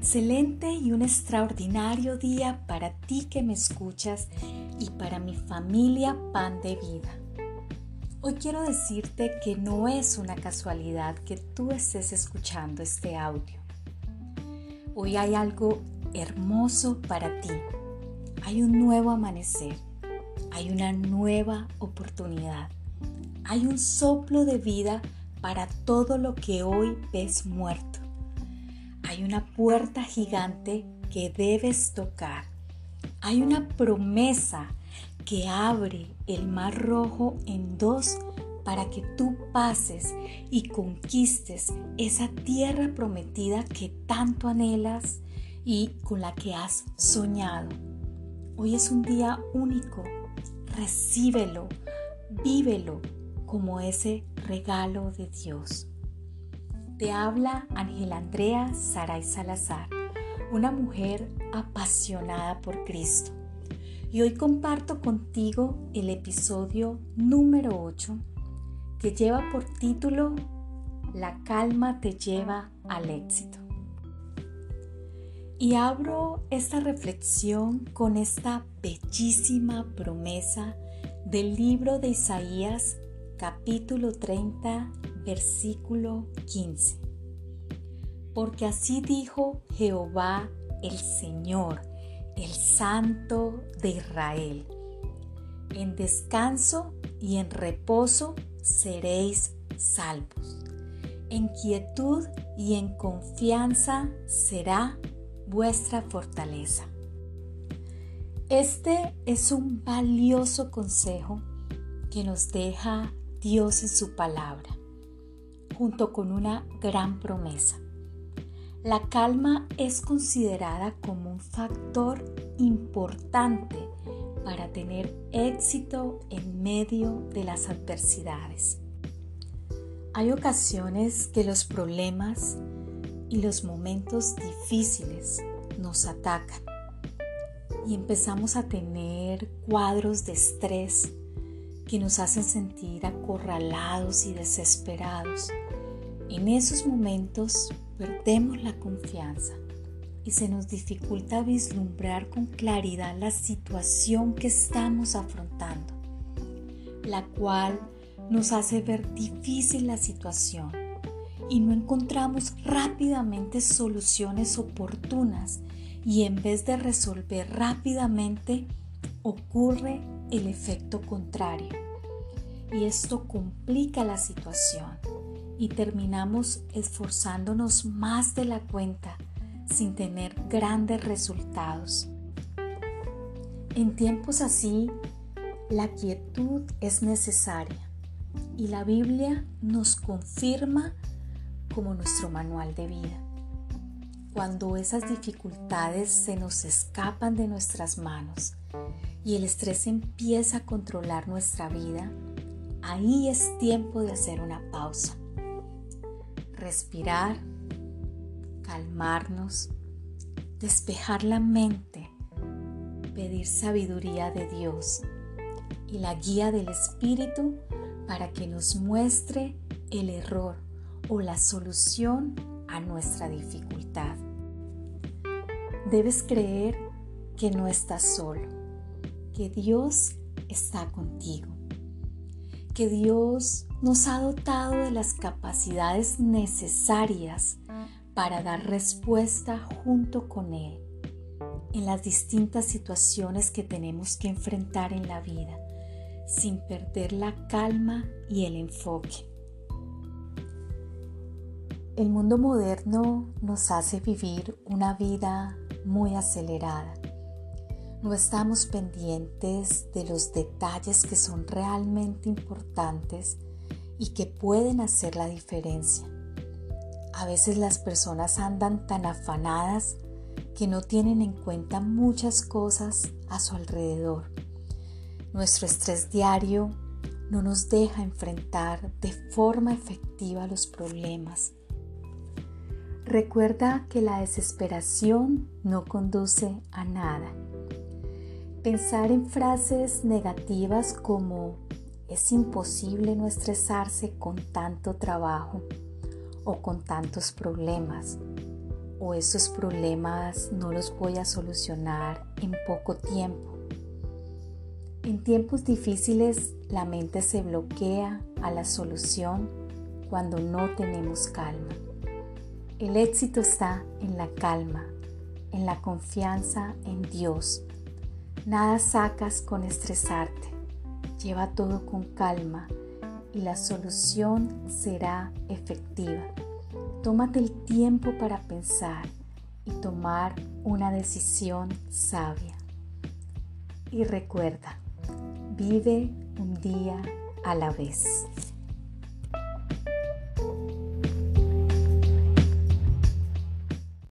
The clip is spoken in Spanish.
excelente y un extraordinario día para ti que me escuchas y para mi familia Pan de Vida. Hoy quiero decirte que no es una casualidad que tú estés escuchando este audio. Hoy hay algo hermoso para ti. Hay un nuevo amanecer. Hay una nueva oportunidad. Hay un soplo de vida para todo lo que hoy ves muerto hay una puerta gigante que debes tocar. Hay una promesa que abre el mar rojo en dos para que tú pases y conquistes esa tierra prometida que tanto anhelas y con la que has soñado. Hoy es un día único. Recíbelo, vívelo como ese regalo de Dios. Te habla Ángela Andrea Saray Salazar, una mujer apasionada por Cristo. Y hoy comparto contigo el episodio número 8 que lleva por título La calma te lleva al éxito. Y abro esta reflexión con esta bellísima promesa del libro de Isaías capítulo 30 versículo 15. Porque así dijo Jehová el Señor, el Santo de Israel. En descanso y en reposo seréis salvos. En quietud y en confianza será vuestra fortaleza. Este es un valioso consejo que nos deja Dios en su palabra junto con una gran promesa. La calma es considerada como un factor importante para tener éxito en medio de las adversidades. Hay ocasiones que los problemas y los momentos difíciles nos atacan y empezamos a tener cuadros de estrés que nos hacen sentir acorralados y desesperados en esos momentos perdemos la confianza y se nos dificulta vislumbrar con claridad la situación que estamos afrontando, la cual nos hace ver difícil la situación y no encontramos rápidamente soluciones oportunas y en vez de resolver rápidamente ocurre el efecto contrario. Y esto complica la situación y terminamos esforzándonos más de la cuenta sin tener grandes resultados. En tiempos así, la quietud es necesaria y la Biblia nos confirma como nuestro manual de vida. Cuando esas dificultades se nos escapan de nuestras manos y el estrés empieza a controlar nuestra vida, ahí es tiempo de hacer una pausa respirar, calmarnos, despejar la mente, pedir sabiduría de Dios y la guía del Espíritu para que nos muestre el error o la solución a nuestra dificultad. Debes creer que no estás solo, que Dios está contigo, que Dios nos ha dotado de las capacidades necesarias para dar respuesta junto con Él en las distintas situaciones que tenemos que enfrentar en la vida, sin perder la calma y el enfoque. El mundo moderno nos hace vivir una vida muy acelerada. No estamos pendientes de los detalles que son realmente importantes y que pueden hacer la diferencia. A veces las personas andan tan afanadas que no tienen en cuenta muchas cosas a su alrededor. Nuestro estrés diario no nos deja enfrentar de forma efectiva los problemas. Recuerda que la desesperación no conduce a nada. Pensar en frases negativas como es imposible no estresarse con tanto trabajo o con tantos problemas o esos problemas no los voy a solucionar en poco tiempo. En tiempos difíciles la mente se bloquea a la solución cuando no tenemos calma. El éxito está en la calma, en la confianza en Dios. Nada sacas con estresarte. Lleva todo con calma y la solución será efectiva. Tómate el tiempo para pensar y tomar una decisión sabia. Y recuerda, vive un día a la vez.